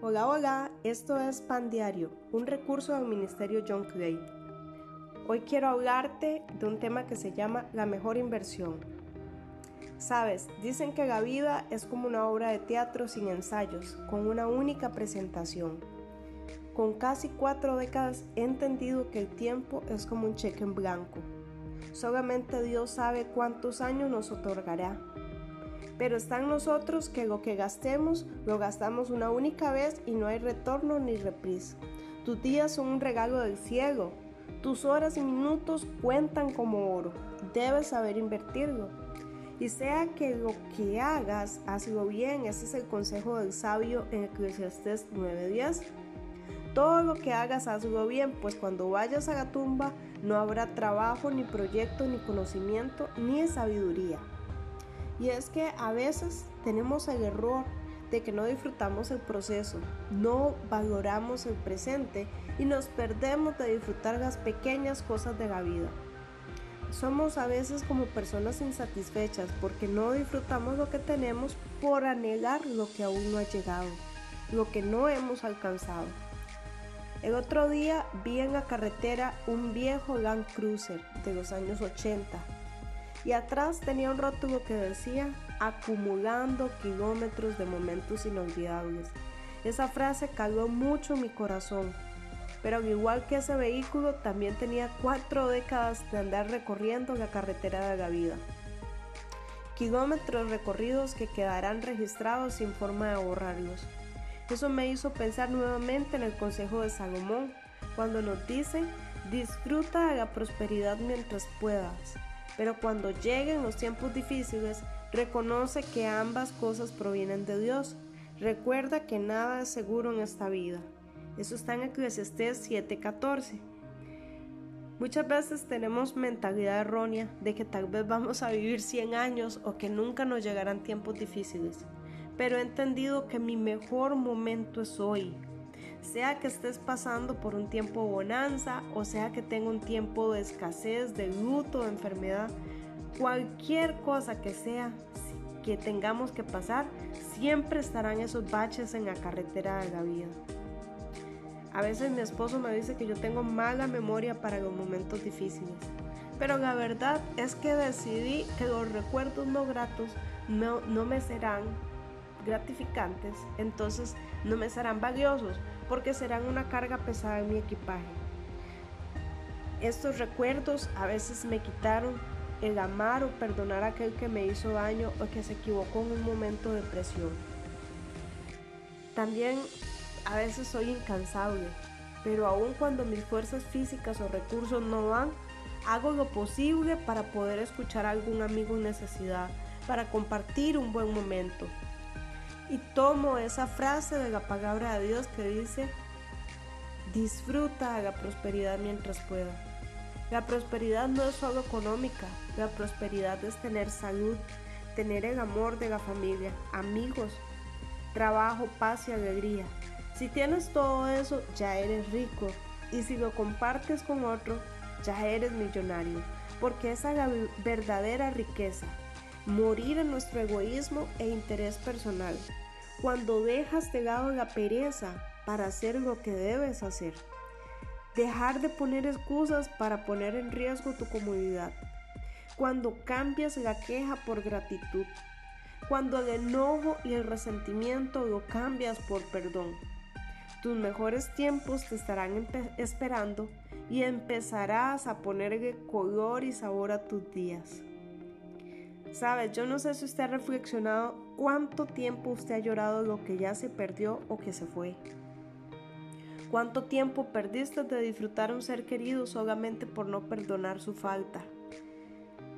Hola, hola, esto es Pan Diario, un recurso del Ministerio John Clay. Hoy quiero hablarte de un tema que se llama la mejor inversión. Sabes, dicen que la vida es como una obra de teatro sin ensayos, con una única presentación. Con casi cuatro décadas he entendido que el tiempo es como un cheque en blanco. Solamente Dios sabe cuántos años nos otorgará pero está en nosotros que lo que gastemos lo gastamos una única vez y no hay retorno ni reprise. Tus días son un regalo del cielo. Tus horas y minutos cuentan como oro. Debes saber invertirlo. Y sea que lo que hagas, hazlo bien. Ese es el consejo del sabio en Eclesiastes 9:10. Todo lo que hagas, hazlo bien, pues cuando vayas a la tumba no habrá trabajo, ni proyecto, ni conocimiento, ni sabiduría. Y es que a veces tenemos el error de que no disfrutamos el proceso, no valoramos el presente y nos perdemos de disfrutar las pequeñas cosas de la vida. Somos a veces como personas insatisfechas porque no disfrutamos lo que tenemos por anhelar lo que aún no ha llegado, lo que no hemos alcanzado. El otro día vi en la carretera un viejo Land Cruiser de los años 80 y atrás tenía un rótulo que decía acumulando kilómetros de momentos inolvidables. Esa frase caló mucho mi corazón, pero al igual que ese vehículo también tenía cuatro décadas de andar recorriendo la carretera de la vida. Kilómetros recorridos que quedarán registrados sin forma de borrarlos. Eso me hizo pensar nuevamente en el consejo de Salomón, cuando nos dice, disfruta de la prosperidad mientras puedas, pero cuando lleguen los tiempos difíciles, reconoce que ambas cosas provienen de Dios. Recuerda que nada es seguro en esta vida. Eso está en Eclesiastés 7:14. Muchas veces tenemos mentalidad errónea de que tal vez vamos a vivir 100 años o que nunca nos llegarán tiempos difíciles. Pero he entendido que mi mejor momento es hoy, sea que estés pasando por un tiempo bonanza o sea que tenga un tiempo de escasez, de luto, de enfermedad, cualquier cosa que sea que tengamos que pasar, siempre estarán esos baches en la carretera de la vida. A veces mi esposo me dice que yo tengo mala memoria para los momentos difíciles, pero la verdad es que decidí que los recuerdos no gratos no, no me serán gratificantes, entonces no me serán valiosos porque serán una carga pesada en mi equipaje. Estos recuerdos a veces me quitaron el amar o perdonar a aquel que me hizo daño o que se equivocó en un momento de presión. También a veces soy incansable, pero aun cuando mis fuerzas físicas o recursos no van, hago lo posible para poder escuchar a algún amigo en necesidad, para compartir un buen momento, y tomo esa frase de la palabra de Dios que dice, disfruta la prosperidad mientras pueda. La prosperidad no es solo económica, la prosperidad es tener salud, tener el amor de la familia, amigos, trabajo, paz y alegría. Si tienes todo eso, ya eres rico. Y si lo compartes con otro, ya eres millonario. Porque esa es la verdadera riqueza morir en nuestro egoísmo e interés personal, cuando dejas de lado la pereza para hacer lo que debes hacer, dejar de poner excusas para poner en riesgo tu comodidad, cuando cambias la queja por gratitud, cuando el enojo y el resentimiento lo cambias por perdón. Tus mejores tiempos te estarán esperando y empezarás a ponerle color y sabor a tus días. Sabes, yo no sé si usted ha reflexionado cuánto tiempo usted ha llorado lo que ya se perdió o que se fue. ¿Cuánto tiempo perdiste de disfrutar un ser querido solamente por no perdonar su falta?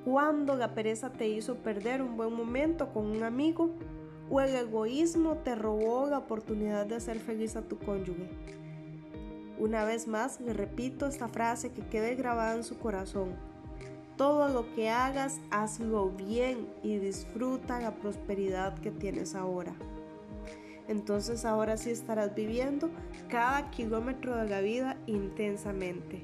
¿Cuándo la pereza te hizo perder un buen momento con un amigo? ¿O el egoísmo te robó la oportunidad de hacer feliz a tu cónyuge? Una vez más, le repito esta frase que quede grabada en su corazón. Todo lo que hagas, hazlo bien y disfruta la prosperidad que tienes ahora. Entonces ahora sí estarás viviendo cada kilómetro de la vida intensamente.